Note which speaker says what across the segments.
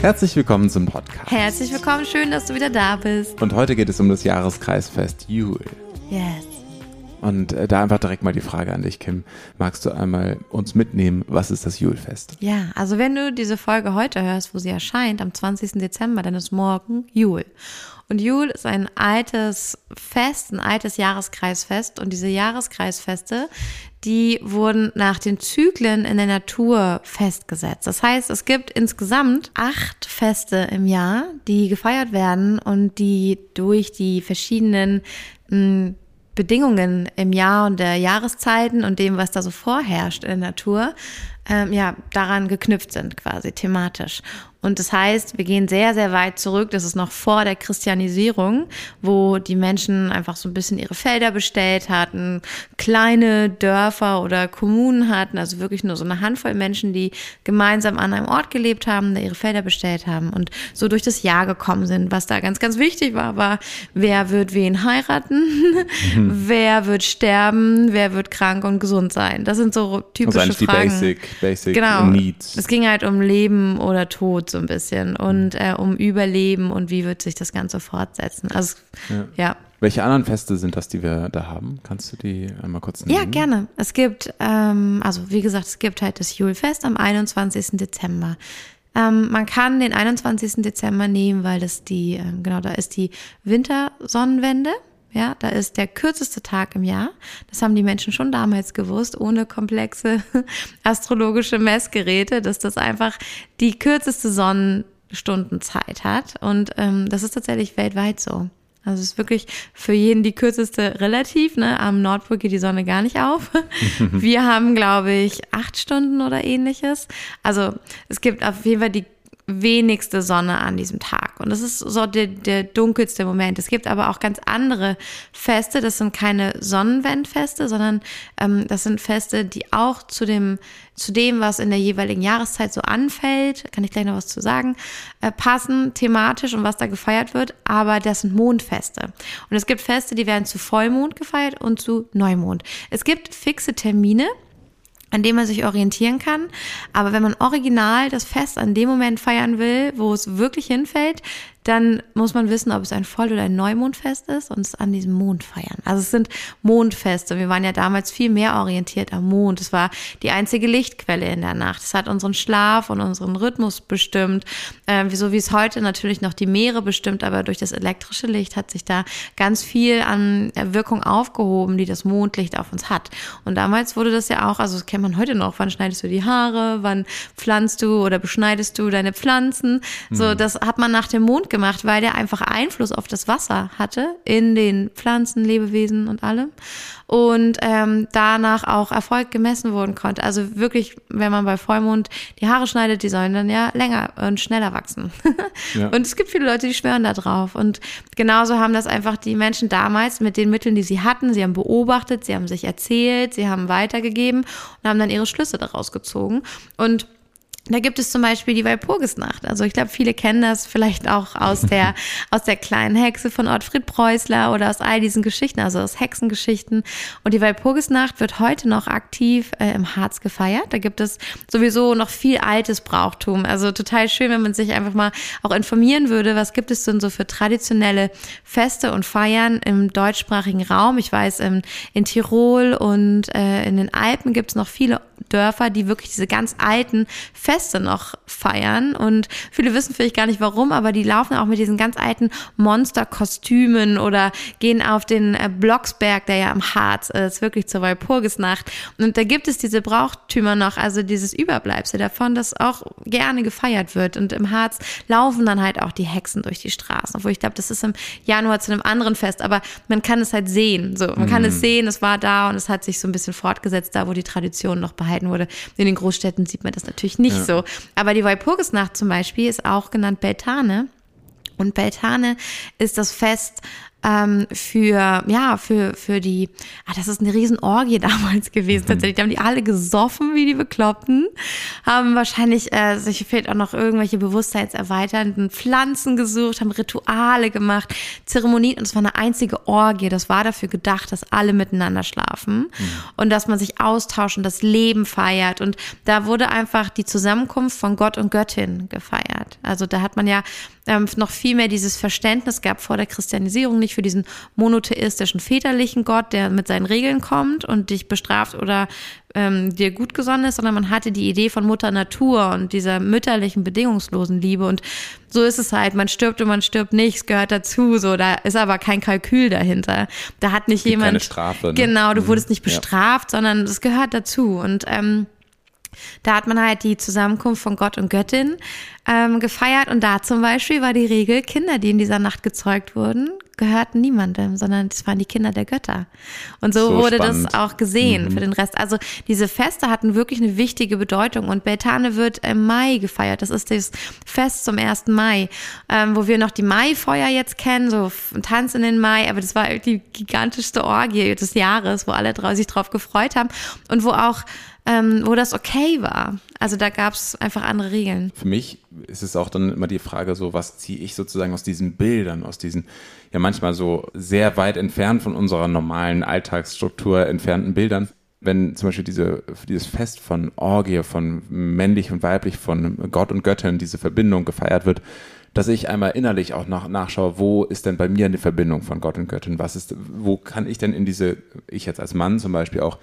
Speaker 1: Herzlich willkommen zum Podcast.
Speaker 2: Herzlich willkommen, schön, dass du wieder da bist.
Speaker 1: Und heute geht es um das Jahreskreisfest Jule.
Speaker 2: Yes.
Speaker 1: Und äh, da einfach direkt mal die Frage an dich, Kim. Magst du einmal uns mitnehmen, was ist das Julfest?
Speaker 2: Ja, also wenn du diese Folge heute hörst, wo sie erscheint, am 20. Dezember, dann ist morgen Jul. Und Jul ist ein altes Fest, ein altes Jahreskreisfest. Und diese Jahreskreisfeste, die wurden nach den Zyklen in der Natur festgesetzt. Das heißt, es gibt insgesamt acht Feste im Jahr, die gefeiert werden und die durch die verschiedenen mh, hm, Bedingungen im Jahr und der Jahreszeiten und dem, was da so vorherrscht in der Natur, ähm, ja, daran geknüpft sind quasi thematisch. Und das heißt, wir gehen sehr, sehr weit zurück. Das ist noch vor der Christianisierung, wo die Menschen einfach so ein bisschen ihre Felder bestellt hatten, kleine Dörfer oder Kommunen hatten, also wirklich nur so eine Handvoll Menschen, die gemeinsam an einem Ort gelebt haben, da ihre Felder bestellt haben und so durch das Jahr gekommen sind. Was da ganz, ganz wichtig war, war, wer wird wen heiraten, mhm. wer wird sterben, wer wird krank und gesund sein. Das sind so typische also Fragen. Die
Speaker 1: Basic, Basic
Speaker 2: genau.
Speaker 1: Needs.
Speaker 2: Es ging halt um Leben oder Tod so ein bisschen und äh, um Überleben und wie wird sich das Ganze fortsetzen. Also ja. ja.
Speaker 1: Welche anderen Feste sind das, die wir da haben? Kannst du die einmal kurz nennen?
Speaker 2: Ja, gerne. Es gibt, ähm, also wie gesagt, es gibt halt das Julfest am 21. Dezember. Ähm, man kann den 21. Dezember nehmen, weil das die, ähm, genau, da ist die Wintersonnenwende. Ja, da ist der kürzeste Tag im Jahr. Das haben die Menschen schon damals gewusst, ohne komplexe astrologische Messgeräte, dass das einfach die kürzeste Sonnenstundenzeit hat. Und ähm, das ist tatsächlich weltweit so. Also es ist wirklich für jeden die kürzeste relativ. Ne? Am Nordpol geht die Sonne gar nicht auf. Wir haben, glaube ich, acht Stunden oder ähnliches. Also es gibt auf jeden Fall die wenigste Sonne an diesem Tag. Und das ist so der, der dunkelste Moment. Es gibt aber auch ganz andere Feste. Das sind keine Sonnenwendfeste, sondern ähm, das sind Feste, die auch zu dem, zu dem, was in der jeweiligen Jahreszeit so anfällt, kann ich gleich noch was zu sagen, äh, passen thematisch und was da gefeiert wird. Aber das sind Mondfeste. Und es gibt Feste, die werden zu Vollmond gefeiert und zu Neumond. Es gibt fixe Termine an dem man sich orientieren kann. Aber wenn man original das Fest an dem Moment feiern will, wo es wirklich hinfällt, dann muss man wissen, ob es ein Voll- oder ein Neumondfest ist und es an diesem Mond feiern. Also es sind Mondfeste. Wir waren ja damals viel mehr orientiert am Mond. Es war die einzige Lichtquelle in der Nacht. Es hat unseren Schlaf und unseren Rhythmus bestimmt. Äh, so wie es heute natürlich noch die Meere bestimmt, aber durch das elektrische Licht hat sich da ganz viel an Wirkung aufgehoben, die das Mondlicht auf uns hat. Und damals wurde das ja auch, also das kennt man heute noch, wann schneidest du die Haare, wann pflanzt du oder beschneidest du deine Pflanzen. So, mhm. das hat man nach dem Mond gemacht, weil der einfach Einfluss auf das Wasser hatte in den Pflanzen, Lebewesen und allem. Und ähm, danach auch Erfolg gemessen worden konnte. Also wirklich, wenn man bei Vollmond die Haare schneidet, die sollen dann ja länger und schneller wachsen. ja. Und es gibt viele Leute, die schwören da drauf. Und genauso haben das einfach die Menschen damals mit den Mitteln, die sie hatten. Sie haben beobachtet, sie haben sich erzählt, sie haben weitergegeben und haben dann ihre Schlüsse daraus gezogen. Und da gibt es zum Beispiel die Walpurgisnacht. Also ich glaube, viele kennen das vielleicht auch aus der, aus der kleinen Hexe von Ottfried Preußler oder aus all diesen Geschichten, also aus Hexengeschichten. Und die Walpurgisnacht wird heute noch aktiv äh, im Harz gefeiert. Da gibt es sowieso noch viel altes Brauchtum. Also total schön, wenn man sich einfach mal auch informieren würde, was gibt es denn so für traditionelle Feste und Feiern im deutschsprachigen Raum. Ich weiß, in, in Tirol und äh, in den Alpen gibt es noch viele Dörfer, die wirklich diese ganz alten Feste noch feiern. Und viele wissen vielleicht gar nicht warum, aber die laufen auch mit diesen ganz alten Monsterkostümen oder gehen auf den äh, Blocksberg, der ja am Harz ist, wirklich zur Walpurgisnacht. Und da gibt es diese Brauchtümer noch, also dieses Überbleibsel davon, das auch gerne gefeiert wird. Und im Harz laufen dann halt auch die Hexen durch die Straßen. Obwohl ich glaube, das ist im Januar zu einem anderen Fest, aber man kann es halt sehen. So, man mhm. kann es sehen, es war da und es hat sich so ein bisschen fortgesetzt, da wo die Tradition noch behalten wurde. In den Großstädten sieht man das natürlich nicht ja. So. Aber die Walpurgisnacht zum Beispiel ist auch genannt Beltane. Und Beltane ist das Fest, ähm, für, ja, für, für die, ah, das ist eine Riesenorgie damals gewesen, mhm. tatsächlich. Da haben die alle gesoffen wie die Bekloppten, haben wahrscheinlich, äh, sich fehlt auch noch irgendwelche bewusstseinserweiternden Pflanzen gesucht, haben Rituale gemacht, Zeremonien und es war eine einzige Orgie. Das war dafür gedacht, dass alle miteinander schlafen mhm. und dass man sich austauscht und das Leben feiert. Und da wurde einfach die Zusammenkunft von Gott und Göttin gefeiert. Also da hat man ja ähm, noch viel mehr dieses Verständnis gab vor der Christianisierung nicht für diesen monotheistischen väterlichen Gott, der mit seinen Regeln kommt und dich bestraft oder ähm, dir gut gesonnen ist, sondern man hatte die Idee von Mutter Natur und dieser mütterlichen, bedingungslosen Liebe. Und so ist es halt, man stirbt und man stirbt nicht, es gehört dazu. So, da ist aber kein Kalkül dahinter. Da hat nicht jemand. Keine
Speaker 1: Strafe. Ne?
Speaker 2: Genau, du mhm. wurdest nicht bestraft, ja. sondern es gehört dazu. Und ähm, da hat man halt die Zusammenkunft von Gott und Göttin ähm, gefeiert und da zum Beispiel war die Regel, Kinder, die in dieser Nacht gezeugt wurden, gehörten niemandem, sondern das waren die Kinder der Götter. Und so, so wurde spannend. das auch gesehen mhm. für den Rest. Also diese Feste hatten wirklich eine wichtige Bedeutung und Beltane wird im Mai gefeiert. Das ist das Fest zum 1. Mai, ähm, wo wir noch die Maifeuer jetzt kennen, so ein Tanz in den Mai, aber das war die gigantischste Orgie des Jahres, wo alle sich drauf gefreut haben und wo auch ähm, wo das okay war. Also da gab es einfach andere Regeln.
Speaker 1: Für mich ist es auch dann immer die Frage, so was ziehe ich sozusagen aus diesen Bildern, aus diesen ja manchmal so sehr weit entfernt von unserer normalen Alltagsstruktur entfernten Bildern. Wenn zum Beispiel diese, dieses Fest von Orgie, von männlich und weiblich, von Gott und Göttin, diese Verbindung gefeiert wird, dass ich einmal innerlich auch nach, nachschaue, wo ist denn bei mir eine Verbindung von Gott und Göttin? Was ist, wo kann ich denn in diese, ich jetzt als Mann zum Beispiel auch,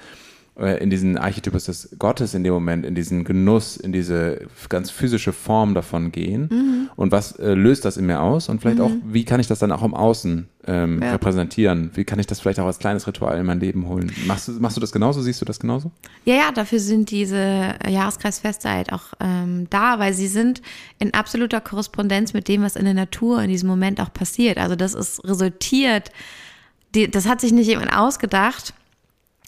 Speaker 1: in diesen Archetypus des Gottes in dem Moment, in diesen Genuss, in diese ganz physische Form davon gehen mhm. und was äh, löst das in mir aus und vielleicht mhm. auch, wie kann ich das dann auch im Außen ähm, ja. repräsentieren? Wie kann ich das vielleicht auch als kleines Ritual in mein Leben holen? Machst du, machst du das genauso? Siehst du das genauso?
Speaker 2: Ja, ja, dafür sind diese Jahreskreisfeste halt auch ähm, da, weil sie sind in absoluter Korrespondenz mit dem, was in der Natur in diesem Moment auch passiert. Also das ist resultiert, die, das hat sich nicht jemand ausgedacht,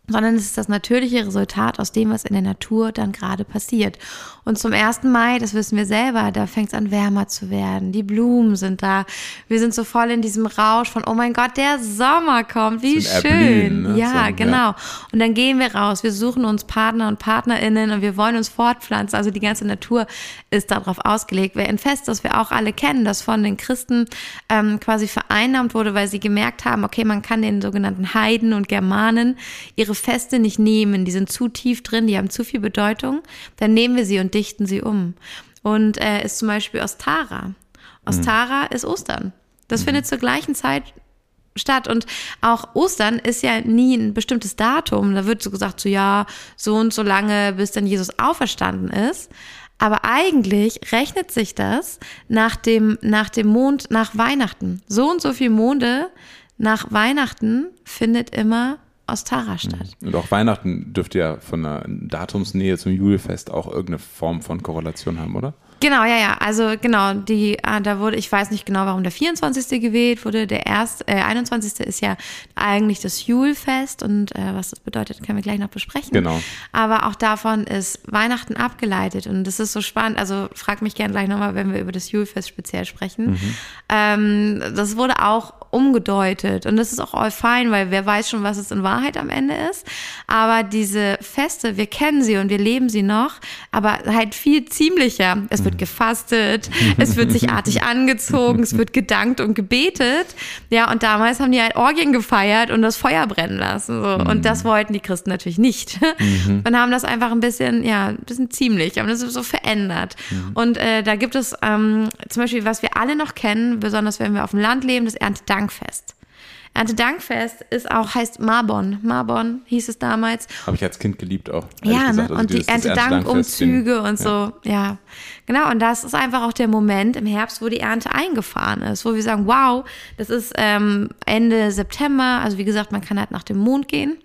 Speaker 2: sondern es ist das natürliche Resultat aus dem, was in der Natur dann gerade passiert. Und zum 1. Mai, das wissen wir selber, da fängt es an wärmer zu werden. Die Blumen sind da. Wir sind so voll in diesem Rausch von, oh mein Gott, der Sommer kommt, wie schön. Erblühen, ne? Ja, so, genau. Ja. Und dann gehen wir raus, wir suchen uns Partner und Partnerinnen und wir wollen uns fortpflanzen. Also die ganze Natur ist darauf ausgelegt. Wer ein Fest, das wir auch alle kennen, das von den Christen ähm, quasi vereinnahmt wurde, weil sie gemerkt haben, okay, man kann den sogenannten Heiden und Germanen ihre Feste nicht nehmen, die sind zu tief drin, die haben zu viel Bedeutung, dann nehmen wir sie und dichten sie um. Und äh, ist zum Beispiel Ostara. Ostara mhm. ist Ostern. Das mhm. findet zur gleichen Zeit statt. Und auch Ostern ist ja nie ein bestimmtes Datum. Da wird so gesagt, so ja, so und so lange, bis dann Jesus auferstanden ist. Aber eigentlich rechnet sich das nach dem, nach dem Mond, nach Weihnachten. So und so viel Monde nach Weihnachten findet immer Ostara statt.
Speaker 1: Mhm. Und auch Weihnachten dürfte ja von der Datumsnähe zum Julfest auch irgendeine Form von Korrelation haben, oder?
Speaker 2: Genau, ja, ja. Also genau, die, ah, da wurde, ich weiß nicht genau, warum der 24. gewählt wurde. Der erst, äh, 21. ist ja eigentlich das Julfest und äh, was das bedeutet, können wir gleich noch besprechen.
Speaker 1: Genau.
Speaker 2: Aber auch davon ist Weihnachten abgeleitet und das ist so spannend. Also frag mich gerne gleich nochmal, wenn wir über das Julfest speziell sprechen. Mhm. Ähm, das wurde auch umgedeutet und das ist auch all fein, weil wer weiß schon, was es in Wahrheit am Ende ist. Aber diese Feste, wir kennen sie und wir leben sie noch, aber halt viel ziemlicher. Es wird gefastet, es wird sich artig angezogen, es wird gedankt und gebetet. Ja, und damals haben die halt Orgien gefeiert und das Feuer brennen lassen. So. Und das wollten die Christen natürlich nicht. Mhm. Und haben das einfach ein bisschen, ja, ein bisschen ziemlich, haben das so verändert. Mhm. Und äh, da gibt es ähm, zum Beispiel, was wir alle noch kennen, besonders wenn wir auf dem Land leben, das Erntedankfest. Erntedankfest ist auch, heißt Marbon. Marbon hieß es damals.
Speaker 1: Habe ich als Kind geliebt auch.
Speaker 2: Ja, ne? also und die Erntedankumzüge und so, ja. ja. Genau, und das ist einfach auch der Moment im Herbst, wo die Ernte eingefahren ist, wo wir sagen, wow, das ist ähm, Ende September, also wie gesagt, man kann halt nach dem Mond gehen.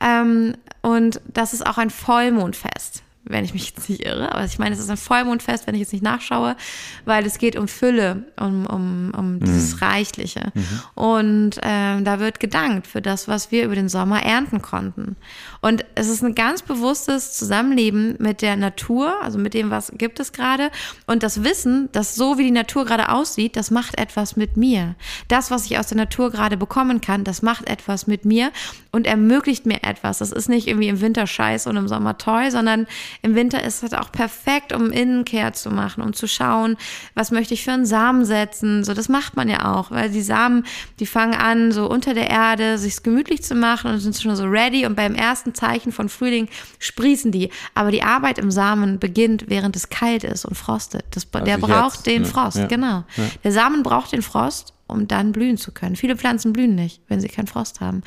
Speaker 2: Ähm, und das ist auch ein Vollmondfest wenn ich mich jetzt nicht irre. Aber ich meine, es ist ein Vollmondfest, wenn ich jetzt nicht nachschaue, weil es geht um Fülle, um, um, um mhm. dieses Reichliche. Mhm. Und ähm, da wird gedankt für das, was wir über den Sommer ernten konnten. Und es ist ein ganz bewusstes Zusammenleben mit der Natur, also mit dem, was gibt es gerade. Und das Wissen, dass so wie die Natur gerade aussieht, das macht etwas mit mir. Das, was ich aus der Natur gerade bekommen kann, das macht etwas mit mir und ermöglicht mir etwas. Das ist nicht irgendwie im Winter scheiß und im Sommer toll, sondern im Winter ist es auch perfekt, um Innenkehr zu machen, um zu schauen, was möchte ich für einen Samen setzen. So, das macht man ja auch, weil die Samen, die fangen an, so unter der Erde, sich gemütlich zu machen und sind schon so ready. Und beim ersten Zeichen von Frühling sprießen die. Aber die Arbeit im Samen beginnt, während es kalt ist und frostet. Das, also der braucht jetzt, den ne? Frost, ja. genau. Ja. Der Samen braucht den Frost, um dann blühen zu können. Viele Pflanzen blühen nicht, wenn sie keinen Frost haben.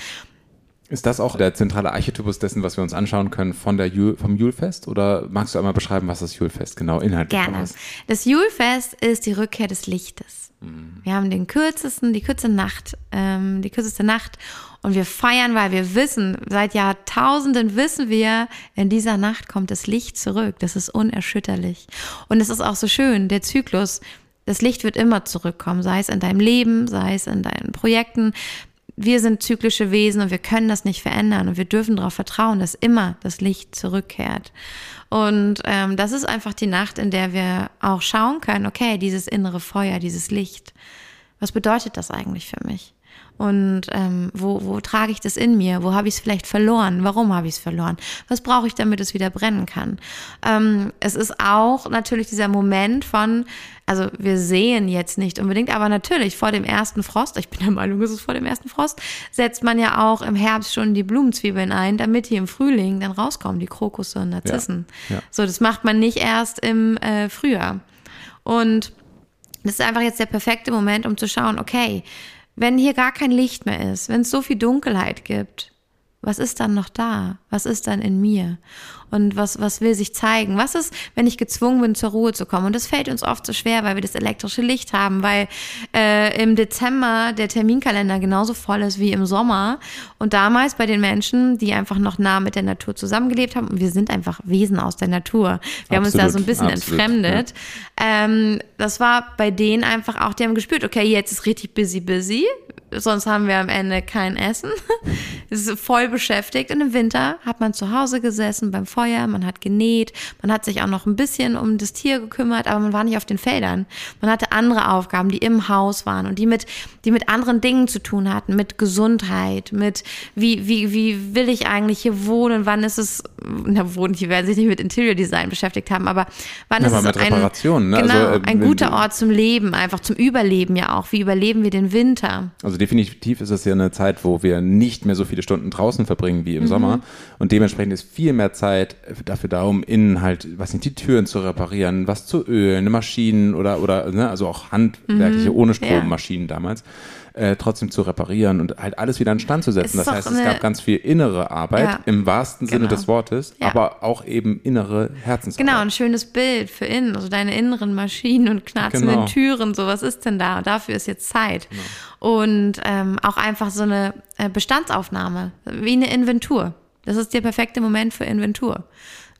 Speaker 1: Ist das auch der zentrale Archetypus dessen, was wir uns anschauen können von der Jul, vom Julfest? Oder magst du einmal beschreiben, was das Julfest genau inhaltlich
Speaker 2: Gerne. ist? Das Julfest ist die Rückkehr des Lichtes. Mhm. Wir haben den kürzesten, die kürzeste Nacht, ähm, die kürzeste Nacht und wir feiern, weil wir wissen, seit Jahrtausenden wissen wir, in dieser Nacht kommt das Licht zurück. Das ist unerschütterlich. Und es ist auch so schön, der Zyklus, das Licht wird immer zurückkommen, sei es in deinem Leben, sei es in deinen Projekten, wir sind zyklische Wesen und wir können das nicht verändern und wir dürfen darauf vertrauen, dass immer das Licht zurückkehrt. Und ähm, das ist einfach die Nacht, in der wir auch schauen können, okay, dieses innere Feuer, dieses Licht, was bedeutet das eigentlich für mich? Und ähm, wo, wo trage ich das in mir? Wo habe ich es vielleicht verloren? Warum habe ich es verloren? Was brauche ich, damit es wieder brennen kann? Ähm, es ist auch natürlich dieser Moment von, also wir sehen jetzt nicht unbedingt, aber natürlich vor dem ersten Frost, ich bin der Meinung, es ist vor dem ersten Frost, setzt man ja auch im Herbst schon die Blumenzwiebeln ein, damit die im Frühling dann rauskommen, die Krokusse und Narzissen. Ja, ja. So, das macht man nicht erst im äh, Frühjahr. Und das ist einfach jetzt der perfekte Moment, um zu schauen, okay, wenn hier gar kein Licht mehr ist, wenn es so viel Dunkelheit gibt, was ist dann noch da? Was ist dann in mir? Und was, was will sich zeigen? Was ist, wenn ich gezwungen bin, zur Ruhe zu kommen? Und das fällt uns oft so schwer, weil wir das elektrische Licht haben, weil äh, im Dezember der Terminkalender genauso voll ist wie im Sommer. Und damals bei den Menschen, die einfach noch nah mit der Natur zusammengelebt haben, und wir sind einfach Wesen aus der Natur. Wir absolut, haben uns da so ein bisschen absolut, entfremdet. Ja. Ähm, das war bei denen einfach auch, die haben gespürt, okay, jetzt ist richtig busy, busy sonst haben wir am Ende kein Essen. Es ist voll beschäftigt. Und im Winter hat man zu Hause gesessen beim Feuer, man hat genäht, man hat sich auch noch ein bisschen um das Tier gekümmert, aber man war nicht auf den Feldern. Man hatte andere Aufgaben, die im Haus waren und die mit, die mit anderen Dingen zu tun hatten, mit Gesundheit, mit wie, wie, wie will ich eigentlich hier wohnen, wann ist es, na, wohnen, die werden sich nicht mit Interior Design beschäftigt haben, aber wann ja, ist es ein, ne? genau, also, äh, ein guter Ort zum Leben, einfach zum Überleben ja auch. Wie überleben wir den Winter?
Speaker 1: Also definitiv ist es ja eine Zeit, wo wir nicht mehr so viele Stunden draußen verbringen wie im mhm. Sommer. Und dementsprechend ist viel mehr Zeit dafür da, um innen halt, was nicht, die Türen zu reparieren, was zu ölen, Maschinen oder, oder, ne, also auch handwerkliche, mhm. ohne Strommaschinen ja. damals äh, trotzdem zu reparieren und halt alles wieder in Stand zu setzen. Das heißt, es gab ganz viel innere Arbeit ja, im wahrsten genau. Sinne des Wortes, ja. aber auch eben innere Herzensarbeit.
Speaker 2: Genau, ein schönes Bild für innen, also deine inneren Maschinen und knarzenden genau. Türen, so was ist denn da? Und dafür ist jetzt Zeit. Genau. Und ähm, auch einfach so eine äh, Bestandsaufnahme, wie eine Inventur. Das ist der perfekte Moment für Inventur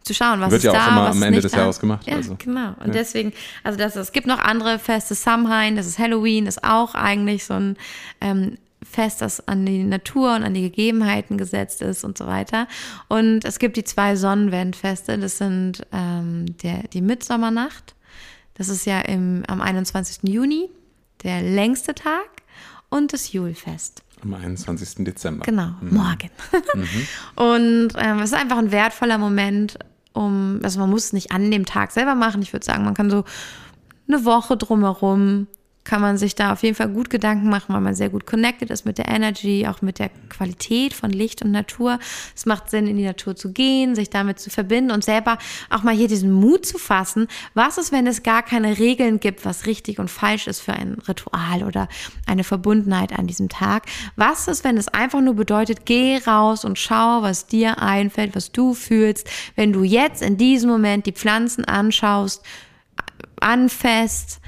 Speaker 2: zu schauen, was
Speaker 1: Wird
Speaker 2: ist ja
Speaker 1: da,
Speaker 2: auch
Speaker 1: immer am Ende des da. Jahres gemacht.
Speaker 2: Ja, also. genau. Und ja. deswegen, also das, es gibt noch andere Feste, Samhain, das ist Halloween, ist auch eigentlich so ein ähm, Fest, das an die Natur und an die Gegebenheiten gesetzt ist und so weiter. Und es gibt die zwei Sonnenwendfeste, das sind ähm, der, die Mitsommernacht, das ist ja im, am 21. Juni, der längste Tag, und das Julfest.
Speaker 1: Am 21. Dezember.
Speaker 2: Genau, mhm. morgen. Mhm. und ähm, es ist einfach ein wertvoller Moment, um, also man muss es nicht an dem Tag selber machen. Ich würde sagen, man kann so eine Woche drumherum kann man sich da auf jeden Fall gut Gedanken machen, weil man sehr gut connected ist mit der Energy, auch mit der Qualität von Licht und Natur. Es macht Sinn, in die Natur zu gehen, sich damit zu verbinden und selber auch mal hier diesen Mut zu fassen. Was ist, wenn es gar keine Regeln gibt, was richtig und falsch ist für ein Ritual oder eine Verbundenheit an diesem Tag? Was ist, wenn es einfach nur bedeutet, geh raus und schau, was dir einfällt, was du fühlst, wenn du jetzt in diesem Moment die Pflanzen anschaust, anfasst,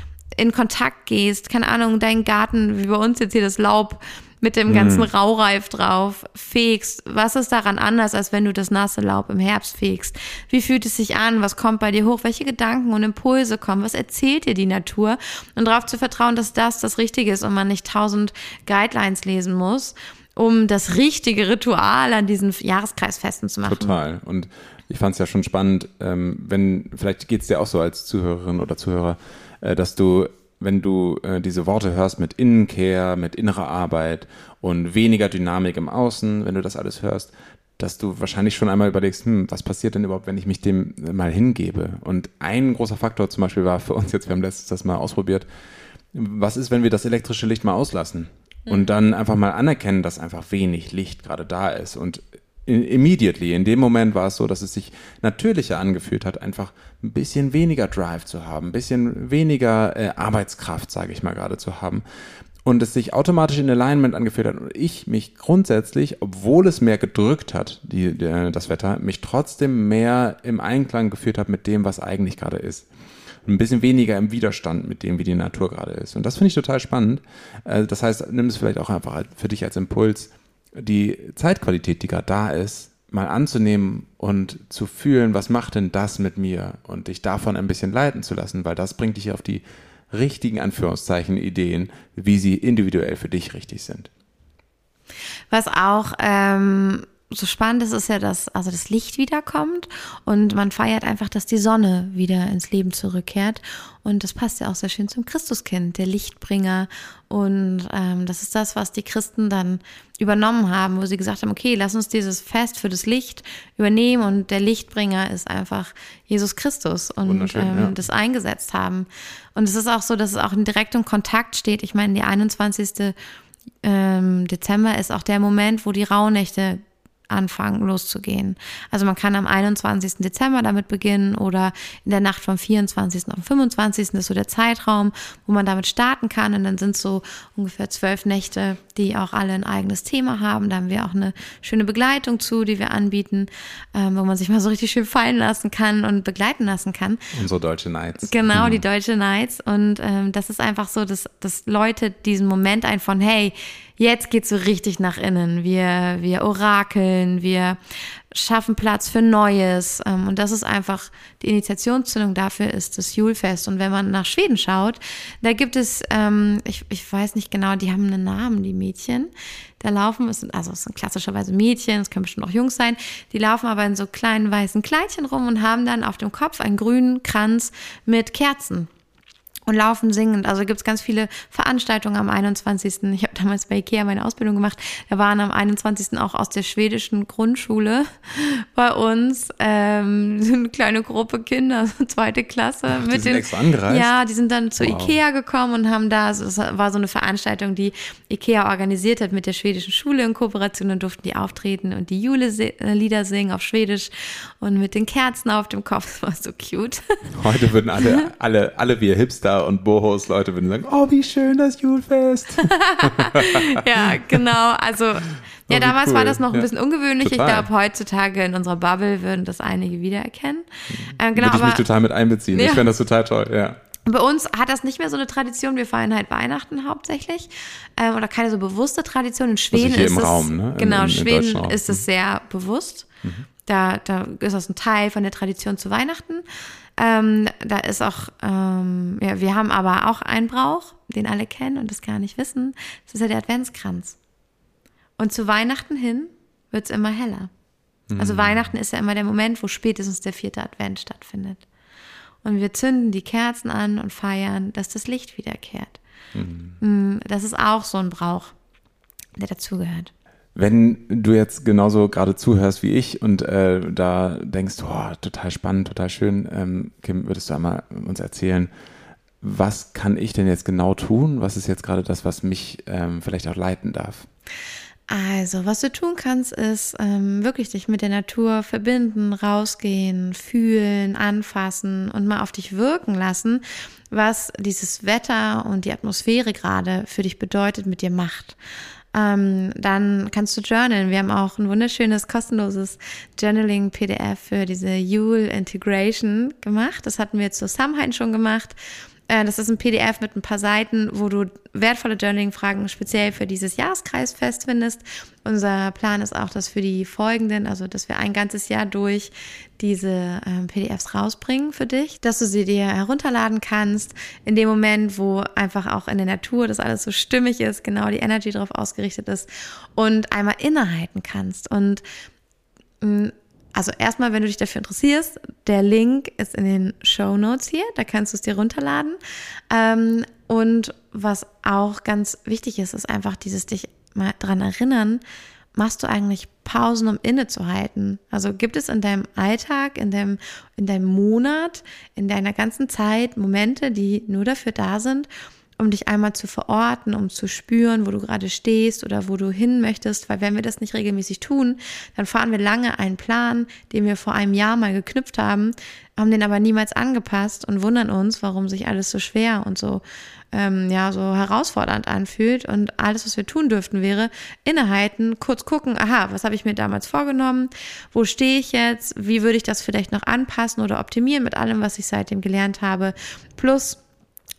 Speaker 2: in Kontakt gehst, keine Ahnung, deinen Garten, wie bei uns jetzt hier das Laub mit dem ganzen mm. Raureif drauf fegst. Was ist daran anders, als wenn du das nasse Laub im Herbst fegst? Wie fühlt es sich an? Was kommt bei dir hoch? Welche Gedanken und Impulse kommen? Was erzählt dir die Natur? Und darauf zu vertrauen, dass das das Richtige ist und man nicht tausend Guidelines lesen muss, um das richtige Ritual an diesen Jahreskreisfesten zu machen.
Speaker 1: Total. Und ich fand es ja schon spannend, ähm, wenn, vielleicht geht es dir auch so als Zuhörerin oder Zuhörer, dass du wenn du äh, diese Worte hörst mit Innenkehr, mit innerer Arbeit und weniger Dynamik im Außen, wenn du das alles hörst, dass du wahrscheinlich schon einmal überlegst, hm, was passiert denn überhaupt, wenn ich mich dem mal hingebe? Und ein großer Faktor zum Beispiel war für uns jetzt, wir haben letztes das mal ausprobiert, was ist, wenn wir das elektrische Licht mal auslassen? Und dann einfach mal anerkennen, dass einfach wenig Licht gerade da ist und immediately, in dem Moment war es so, dass es sich natürlicher angefühlt hat, einfach ein bisschen weniger Drive zu haben, ein bisschen weniger äh, Arbeitskraft, sage ich mal gerade, zu haben. Und es sich automatisch in Alignment angefühlt hat und ich mich grundsätzlich, obwohl es mehr gedrückt hat, die, die, das Wetter, mich trotzdem mehr im Einklang geführt habe mit dem, was eigentlich gerade ist. ein bisschen weniger im Widerstand mit dem, wie die Natur gerade ist. Und das finde ich total spannend. Äh, das heißt, nimm es vielleicht auch einfach für dich als Impuls die Zeitqualität, die gerade da ist, mal anzunehmen und zu fühlen, was macht denn das mit mir und dich davon ein bisschen leiten zu lassen, weil das bringt dich auf die richtigen Anführungszeichen Ideen, wie sie individuell für dich richtig sind.
Speaker 2: Was auch ähm, so spannend ist, ist ja, dass also das Licht wiederkommt und man feiert einfach, dass die Sonne wieder ins Leben zurückkehrt. Und das passt ja auch sehr schön zum Christuskind, der Lichtbringer. Und ähm, das ist das, was die Christen dann übernommen haben, wo sie gesagt haben, okay, lass uns dieses Fest für das Licht übernehmen und der Lichtbringer ist einfach Jesus Christus und ähm, ja. das eingesetzt haben. Und es ist auch so, dass es auch in direktem Kontakt steht. Ich meine, der 21. Ähm, Dezember ist auch der Moment, wo die Rauhnächte anfangen loszugehen. Also man kann am 21. Dezember damit beginnen oder in der Nacht vom 24. auf 25. ist so der Zeitraum, wo man damit starten kann. Und dann sind so ungefähr zwölf Nächte, die auch alle ein eigenes Thema haben. Da haben wir auch eine schöne Begleitung zu, die wir anbieten, ähm, wo man sich mal so richtig schön fallen lassen kann und begleiten lassen kann.
Speaker 1: Unsere Deutsche Nights.
Speaker 2: Genau, die hm. Deutsche Nights. Und ähm, das ist einfach so, dass, dass Leute diesen Moment ein von, hey, jetzt geht's so richtig nach innen. Wir, wir orakeln, wir schaffen Platz für Neues. Ähm, und das ist einfach, die Initiationszündung dafür ist das Julfest. Und wenn man nach Schweden schaut, da gibt es, ähm, ich, ich weiß nicht genau, die haben einen Namen, die Mädchen. Da laufen, es sind, also es sind klassischerweise Mädchen, es können bestimmt auch Jungs sein, die laufen aber in so kleinen weißen Kleidchen rum und haben dann auf dem Kopf einen grünen Kranz mit Kerzen und laufen singend. Also gibt es ganz viele Veranstaltungen am 21. Ich habe damals bei Ikea meine Ausbildung gemacht. Da waren am 21. auch aus der schwedischen Grundschule bei uns ähm, eine kleine Gruppe Kinder, zweite Klasse.
Speaker 1: Ach, mit die sind den, extra angereist?
Speaker 2: Ja, die sind dann zu wow. Ikea gekommen und haben da, also es war so eine Veranstaltung, die Ikea organisiert hat mit der schwedischen Schule in Kooperation. Dann durften die auftreten und die Jule-Lieder singen auf Schwedisch und mit den Kerzen auf dem Kopf. Das war so cute.
Speaker 1: Heute würden alle, alle, alle wir Hipster und Bohos Leute würden sagen, oh, wie schön das Julfest.
Speaker 2: ja, genau. Also, ja, oh, damals cool. war das noch ein bisschen ungewöhnlich. Total. Ich glaube, heutzutage in unserer Bubble würden das einige wiedererkennen.
Speaker 1: Äh, genau, Würde ich aber, mich total mit einbeziehen. Ja. Ich fände das total toll, ja.
Speaker 2: Bei uns hat das nicht mehr so eine Tradition. Wir feiern halt Weihnachten hauptsächlich. Ähm, oder keine so bewusste Tradition. In Schweden
Speaker 1: also
Speaker 2: ist es.
Speaker 1: Raum, ne?
Speaker 2: Genau, in, in Schweden ist es sehr bewusst. Mhm. Da, da ist das ein Teil von der Tradition zu Weihnachten. Ähm, da ist auch, ähm, ja, wir haben aber auch einen Brauch, den alle kennen und das gar nicht wissen. Das ist ja der Adventskranz. Und zu Weihnachten hin wird es immer heller. Also mhm. Weihnachten ist ja immer der Moment, wo spätestens der vierte Advent stattfindet. Und wir zünden die Kerzen an und feiern, dass das Licht wiederkehrt. Mhm. Mm, das ist auch so ein Brauch, der dazugehört.
Speaker 1: Wenn du jetzt genauso gerade zuhörst wie ich und äh, da denkst, oh, total spannend, total schön, ähm, Kim, würdest du einmal uns erzählen, was kann ich denn jetzt genau tun? Was ist jetzt gerade das, was mich ähm, vielleicht auch leiten darf?
Speaker 2: Also, was du tun kannst, ist ähm, wirklich dich mit der Natur verbinden, rausgehen, fühlen, anfassen und mal auf dich wirken lassen, was dieses Wetter und die Atmosphäre gerade für dich bedeutet, mit dir macht. Ähm, dann kannst du journalen. Wir haben auch ein wunderschönes, kostenloses Journaling-PDF für diese Yule Integration gemacht. Das hatten wir zu Samhain schon gemacht. Äh, das ist ein PDF mit ein paar Seiten, wo du wertvolle Journaling-Fragen speziell für dieses Jahreskreisfest findest. Unser Plan ist auch, dass für die folgenden, also dass wir ein ganzes Jahr durch diese ähm, PDFs rausbringen für dich, dass du sie dir herunterladen kannst. In dem Moment, wo einfach auch in der Natur das alles so stimmig ist, genau die Energy darauf ausgerichtet ist und einmal innehalten kannst. Und mh, mm, also erstmal, wenn du dich dafür interessierst, der Link ist in den Show Notes hier, da kannst du es dir runterladen. Ähm, und was auch ganz wichtig ist, ist einfach dieses dich mal dran erinnern, machst du eigentlich Pausen, um innezuhalten? Also gibt es in deinem Alltag, in deinem, in deinem Monat, in deiner ganzen Zeit Momente, die nur dafür da sind, um dich einmal zu verorten, um zu spüren, wo du gerade stehst oder wo du hin möchtest, weil wenn wir das nicht regelmäßig tun, dann fahren wir lange einen Plan, den wir vor einem Jahr mal geknüpft haben, haben den aber niemals angepasst und wundern uns, warum sich alles so schwer und so ähm, ja so herausfordernd anfühlt. Und alles, was wir tun dürften, wäre innehalten, kurz gucken, aha, was habe ich mir damals vorgenommen, wo stehe ich jetzt, wie würde ich das vielleicht noch anpassen oder optimieren mit allem, was ich seitdem gelernt habe, plus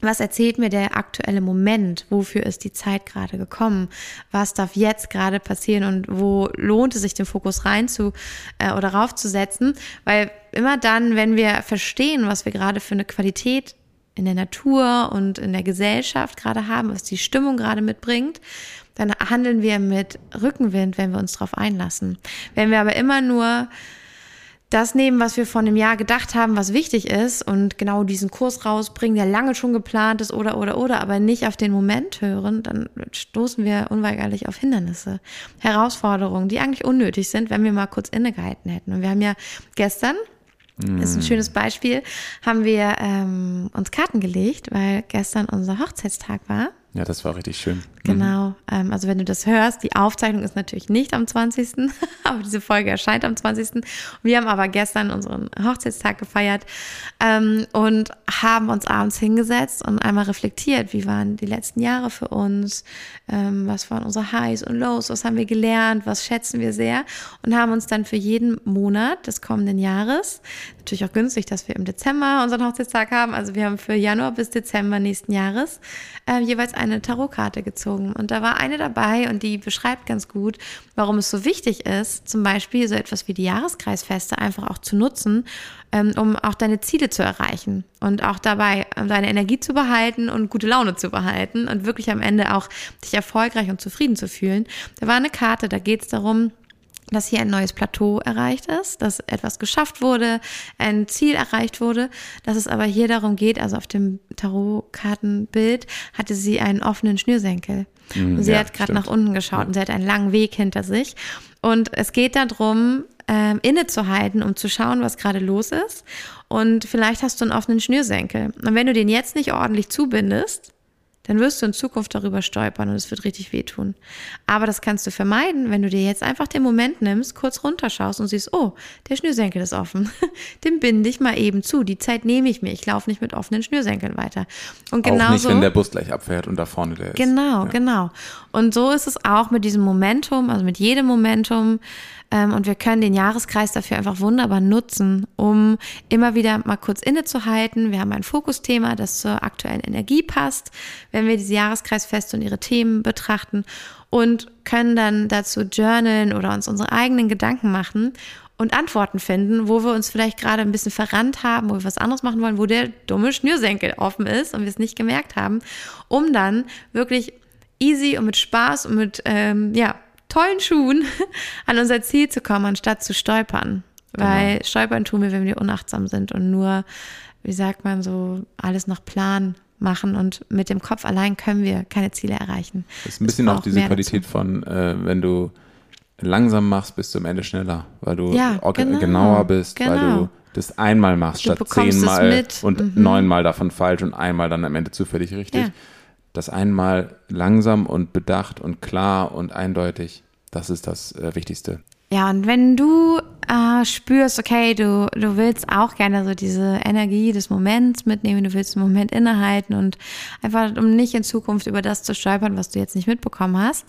Speaker 2: was erzählt mir der aktuelle Moment? Wofür ist die Zeit gerade gekommen? Was darf jetzt gerade passieren und wo lohnt es sich, den Fokus rein zu äh, oder raufzusetzen? Weil immer dann, wenn wir verstehen, was wir gerade für eine Qualität in der Natur und in der Gesellschaft gerade haben, was die Stimmung gerade mitbringt, dann handeln wir mit Rückenwind, wenn wir uns darauf einlassen. Wenn wir aber immer nur das nehmen, was wir von dem Jahr gedacht haben, was wichtig ist und genau diesen Kurs rausbringen, der lange schon geplant ist oder oder oder, aber nicht auf den Moment hören, dann stoßen wir unweigerlich auf Hindernisse, Herausforderungen, die eigentlich unnötig sind, wenn wir mal kurz innegehalten hätten. Und wir haben ja gestern ist ein schönes Beispiel. Haben wir ähm, uns Karten gelegt, weil gestern unser Hochzeitstag war.
Speaker 1: Ja, das war richtig schön.
Speaker 2: Genau. Mhm. Ähm, also wenn du das hörst, die Aufzeichnung ist natürlich nicht am 20., aber diese Folge erscheint am 20. Wir haben aber gestern unseren Hochzeitstag gefeiert ähm, und haben uns abends hingesetzt und einmal reflektiert, wie waren die letzten Jahre für uns, ähm, was waren unsere Highs und Lows, was haben wir gelernt, was schätzen wir sehr und haben uns dann für jeden Monat des kommenden Jahres, natürlich auch günstig, dass wir im Dezember unseren Hochzeitstag haben, also wir haben für Januar bis Dezember nächsten Jahres äh, jeweils eine Tarotkarte gezogen. Und da war eine dabei und die beschreibt ganz gut, warum es so wichtig ist, zum Beispiel so etwas wie die Jahreskreisfeste einfach auch zu nutzen, ähm, um auch deine Ziele zu erreichen und auch dabei ähm, deine Energie zu behalten und gute Laune zu behalten und wirklich am Ende auch dich erfolgreich und zufrieden zu fühlen. Da war eine Karte, da geht es darum, dass hier ein neues Plateau erreicht ist, dass etwas geschafft wurde, ein Ziel erreicht wurde, dass es aber hier darum geht, also auf dem Tarotkartenbild hatte sie einen offenen Schnürsenkel. Mm, und sie ja, hat gerade nach unten geschaut und sie hat einen langen Weg hinter sich. Und es geht darum, ähm, innezuhalten, um zu schauen, was gerade los ist. Und vielleicht hast du einen offenen Schnürsenkel. Und wenn du den jetzt nicht ordentlich zubindest, dann wirst du in Zukunft darüber stolpern und es wird richtig wehtun. Aber das kannst du vermeiden, wenn du dir jetzt einfach den Moment nimmst, kurz runterschaust und siehst, oh, der Schnürsenkel ist offen. Den binde ich mal eben zu. Die Zeit nehme ich mir. Ich laufe nicht mit offenen Schnürsenkeln weiter.
Speaker 1: Und genau auch nicht, wenn der Bus gleich abfährt und da vorne der ist.
Speaker 2: Genau, ja. genau. Und so ist es auch mit diesem Momentum, also mit jedem Momentum, und wir können den Jahreskreis dafür einfach wunderbar nutzen, um immer wieder mal kurz innezuhalten. Wir haben ein Fokusthema, das zur aktuellen Energie passt, wenn wir diese Jahreskreisfeste und ihre Themen betrachten und können dann dazu journalen oder uns unsere eigenen Gedanken machen und Antworten finden, wo wir uns vielleicht gerade ein bisschen verrannt haben, wo wir was anderes machen wollen, wo der dumme Schnürsenkel offen ist und wir es nicht gemerkt haben, um dann wirklich easy und mit Spaß und mit ähm, ja tollen Schuhen an unser Ziel zu kommen, anstatt zu stolpern. Weil genau. stolpern tun wir, wenn wir unachtsam sind und nur, wie sagt man so, alles nach Plan machen und mit dem Kopf allein können wir keine Ziele erreichen.
Speaker 1: Das ist ein bisschen auch diese Qualität dazu. von, äh, wenn du langsam machst, bist du am Ende schneller, weil du ja, genau, genauer bist, genau. weil du genau. das einmal machst du statt zehnmal und mhm. neunmal davon falsch und einmal dann am Ende zufällig richtig. Ja das einmal langsam und bedacht und klar und eindeutig, das ist das äh, Wichtigste.
Speaker 2: Ja, und wenn du äh, spürst, okay, du, du willst auch gerne so diese Energie des Moments mitnehmen, du willst einen Moment innehalten und einfach, um nicht in Zukunft über das zu stolpern, was du jetzt nicht mitbekommen hast,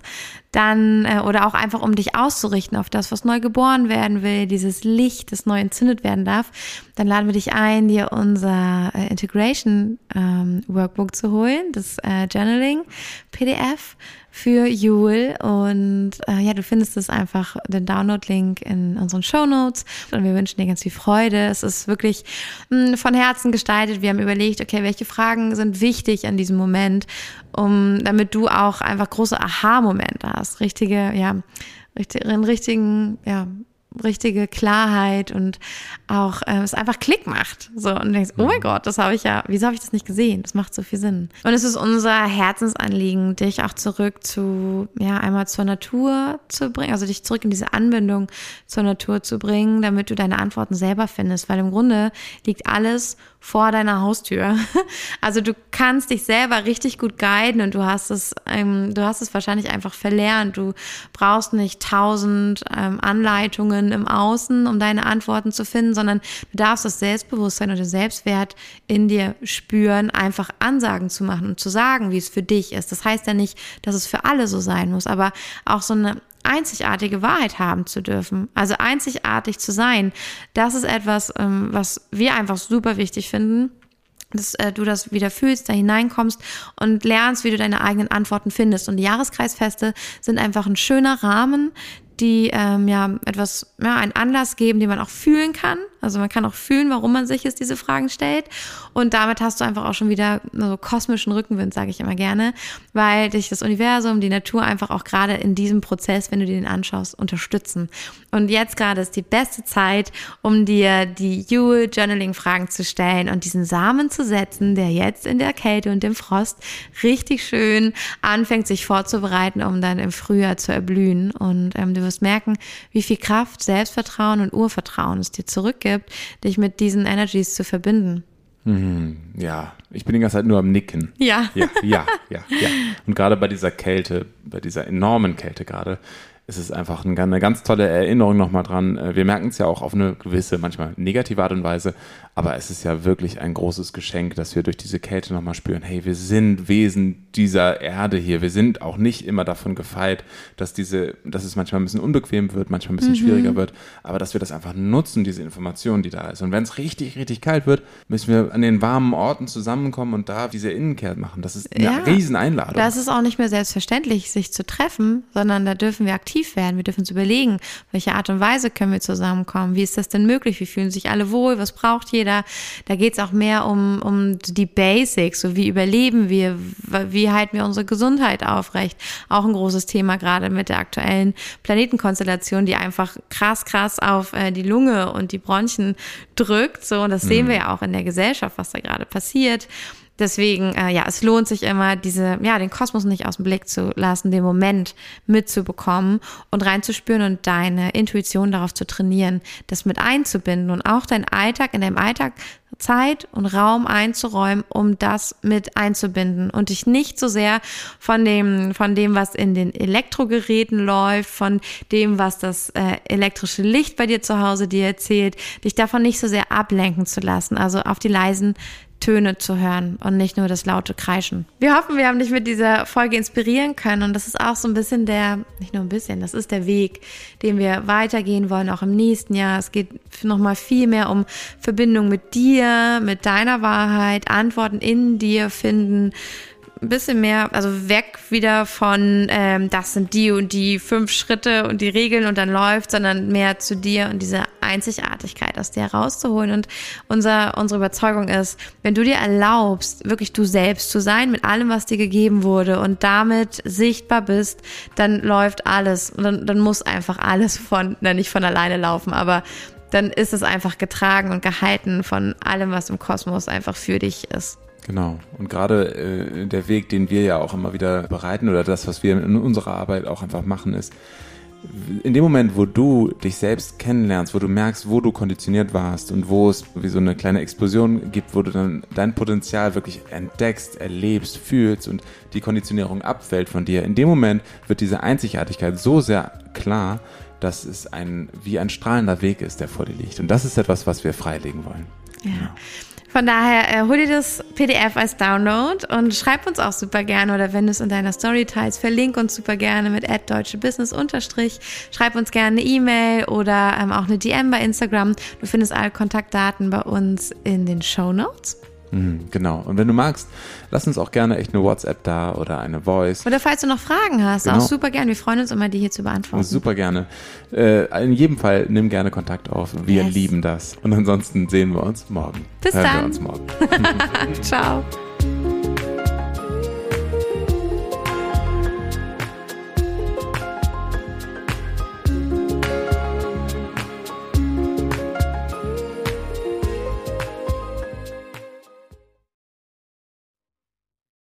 Speaker 2: dann äh, oder auch einfach um dich auszurichten auf das, was neu geboren werden will, dieses Licht, das neu entzündet werden darf, dann laden wir dich ein, dir unser äh, Integration ähm, Workbook zu holen, das äh, Journaling PDF für Jule und äh, ja, du findest es einfach den Download-Link in unseren Show Notes und wir wünschen dir ganz viel Freude. Es ist wirklich mh, hm, von Herzen gestaltet. Wir haben überlegt, okay, welche Fragen sind wichtig an diesem Moment, um damit du auch einfach große Aha-Momente hast, richtige, ja, richtig, richtigen, ja, richtige Klarheit und auch äh, es einfach Klick macht. So und du denkst, oh mein mhm. Gott, das habe ich ja, wieso habe ich das nicht gesehen? Das macht so viel Sinn. Und es ist unser Herzensanliegen, dich auch zurück zu, ja, einmal zur Natur zu bringen, also dich zurück in diese Anbindung zur Natur zu bringen, damit du deine Antworten selber findest, weil im Grunde liegt alles vor deiner Haustür. Also du kannst dich selber richtig gut guiden und du hast es, ähm, du hast es wahrscheinlich einfach verlernt. Du brauchst nicht tausend ähm, Anleitungen im Außen, um deine Antworten zu finden, sondern du darfst das Selbstbewusstsein den Selbstwert in dir spüren, einfach Ansagen zu machen und zu sagen, wie es für dich ist. Das heißt ja nicht, dass es für alle so sein muss, aber auch so eine einzigartige Wahrheit haben zu dürfen. Also einzigartig zu sein, das ist etwas, ähm, was wir einfach super wichtig finden dass äh, du das wieder fühlst, da hineinkommst und lernst, wie du deine eigenen Antworten findest. Und die Jahreskreisfeste sind einfach ein schöner Rahmen, die ähm, ja etwas, ja, einen Anlass geben, den man auch fühlen kann. Also man kann auch fühlen, warum man sich jetzt diese Fragen stellt. Und damit hast du einfach auch schon wieder so kosmischen Rückenwind, sage ich immer gerne, weil dich das Universum, die Natur einfach auch gerade in diesem Prozess, wenn du dir den anschaust, unterstützen. Und jetzt gerade ist die beste Zeit, um dir die Yule Journaling Fragen zu stellen und diesen Samen zu setzen, der jetzt in der Kälte und dem Frost richtig schön anfängt, sich vorzubereiten, um dann im Frühjahr zu erblühen. Und ähm, du wirst merken, wie viel Kraft, Selbstvertrauen und Urvertrauen es dir zurückgibt, dich mit diesen Energies zu verbinden.
Speaker 1: Mhm, ja, ich bin die ganze Zeit nur am Nicken.
Speaker 2: Ja.
Speaker 1: Ja, ja, ja, ja. Und gerade bei dieser Kälte, bei dieser enormen Kälte gerade, es ist einfach eine ganz tolle Erinnerung nochmal dran. Äh, wir merken es ja auch auf eine gewisse, manchmal negative Art und Weise, aber es ist ja wirklich ein großes Geschenk, dass wir durch diese Kälte nochmal spüren, hey, wir sind Wesen dieser Erde hier. Wir sind auch nicht immer davon gefeit, dass diese, dass es manchmal ein bisschen unbequem wird, manchmal ein bisschen mhm. schwieriger wird, aber dass wir das einfach nutzen, diese Information, die da ist. Und wenn es richtig, richtig kalt wird, müssen wir an den warmen Orten zusammenkommen und da diese Innenkehr machen. Das ist eine ja, Rieseneinladung.
Speaker 2: Das ist auch nicht mehr selbstverständlich, sich zu treffen, sondern da dürfen wir aktiv aktiv werden. Wir dürfen uns überlegen, welche Art und Weise können wir zusammenkommen. Wie ist das denn möglich? Wie fühlen sich alle wohl? Was braucht jeder? Da geht es auch mehr um, um die Basics. So wie überleben wir? Wie halten wir unsere Gesundheit aufrecht? Auch ein großes Thema gerade mit der aktuellen Planetenkonstellation, die einfach krass, krass auf äh, die Lunge und die Bronchien drückt. So, und das sehen mhm. wir ja auch in der Gesellschaft, was da gerade passiert. Deswegen, äh, ja, es lohnt sich immer, diese, ja, den Kosmos nicht aus dem Blick zu lassen, den Moment mitzubekommen und reinzuspüren und deine Intuition darauf zu trainieren, das mit einzubinden und auch deinen Alltag in deinem Alltag Zeit und Raum einzuräumen, um das mit einzubinden und dich nicht so sehr von dem, von dem, was in den Elektrogeräten läuft, von dem, was das äh, elektrische Licht bei dir zu Hause dir erzählt, dich davon nicht so sehr ablenken zu lassen. Also auf die leisen Töne zu hören und nicht nur das laute Kreischen. Wir hoffen, wir haben dich mit dieser Folge inspirieren können und das ist auch so ein bisschen der, nicht nur ein bisschen, das ist der Weg, den wir weitergehen wollen, auch im nächsten Jahr. Es geht nochmal viel mehr um Verbindung mit dir, mit deiner Wahrheit, Antworten in dir finden, ein bisschen mehr, also weg wieder von, ähm, das sind die und die fünf Schritte und die Regeln und dann läuft, sondern mehr zu dir und diese Einzigartigkeit aus dir rauszuholen. Und unser, unsere Überzeugung ist, wenn du dir erlaubst, wirklich du selbst zu sein mit allem, was dir gegeben wurde und damit sichtbar bist, dann läuft alles und dann, dann muss einfach alles von, na, nicht von alleine laufen, aber dann ist es einfach getragen und gehalten von allem, was im Kosmos einfach für dich ist.
Speaker 1: Genau. Und gerade äh, der Weg, den wir ja auch immer wieder bereiten oder das, was wir in unserer Arbeit auch einfach machen, ist, in dem Moment, wo du dich selbst kennenlernst, wo du merkst, wo du konditioniert warst und wo es wie so eine kleine Explosion gibt, wo du dann dein Potenzial wirklich entdeckst, erlebst, fühlst und die Konditionierung abfällt von dir, in dem Moment wird diese Einzigartigkeit so sehr klar, dass es ein, wie ein strahlender Weg ist, der vor dir liegt. Und das ist etwas, was wir freilegen wollen.
Speaker 2: Ja. Genau. Von daher äh, hol dir das PDF als Download und schreib uns auch super gerne oder wenn du es in deiner Story teilst, verlink uns super gerne mit deutschebusiness. Schreib uns gerne eine E-Mail oder ähm, auch eine DM bei Instagram. Du findest alle Kontaktdaten bei uns in den Show Notes.
Speaker 1: Mhm, genau. Und wenn du magst, lass uns auch gerne echt eine WhatsApp da oder eine Voice.
Speaker 2: Oder falls du noch Fragen hast, genau. auch super gerne. Wir freuen uns immer, die hier zu beantworten.
Speaker 1: Super gerne. Äh, in jedem Fall nimm gerne Kontakt auf. Wir yes. lieben das. Und ansonsten sehen wir uns morgen.
Speaker 2: Bis
Speaker 1: Hören
Speaker 2: dann.
Speaker 1: Wir uns morgen.
Speaker 2: Ciao.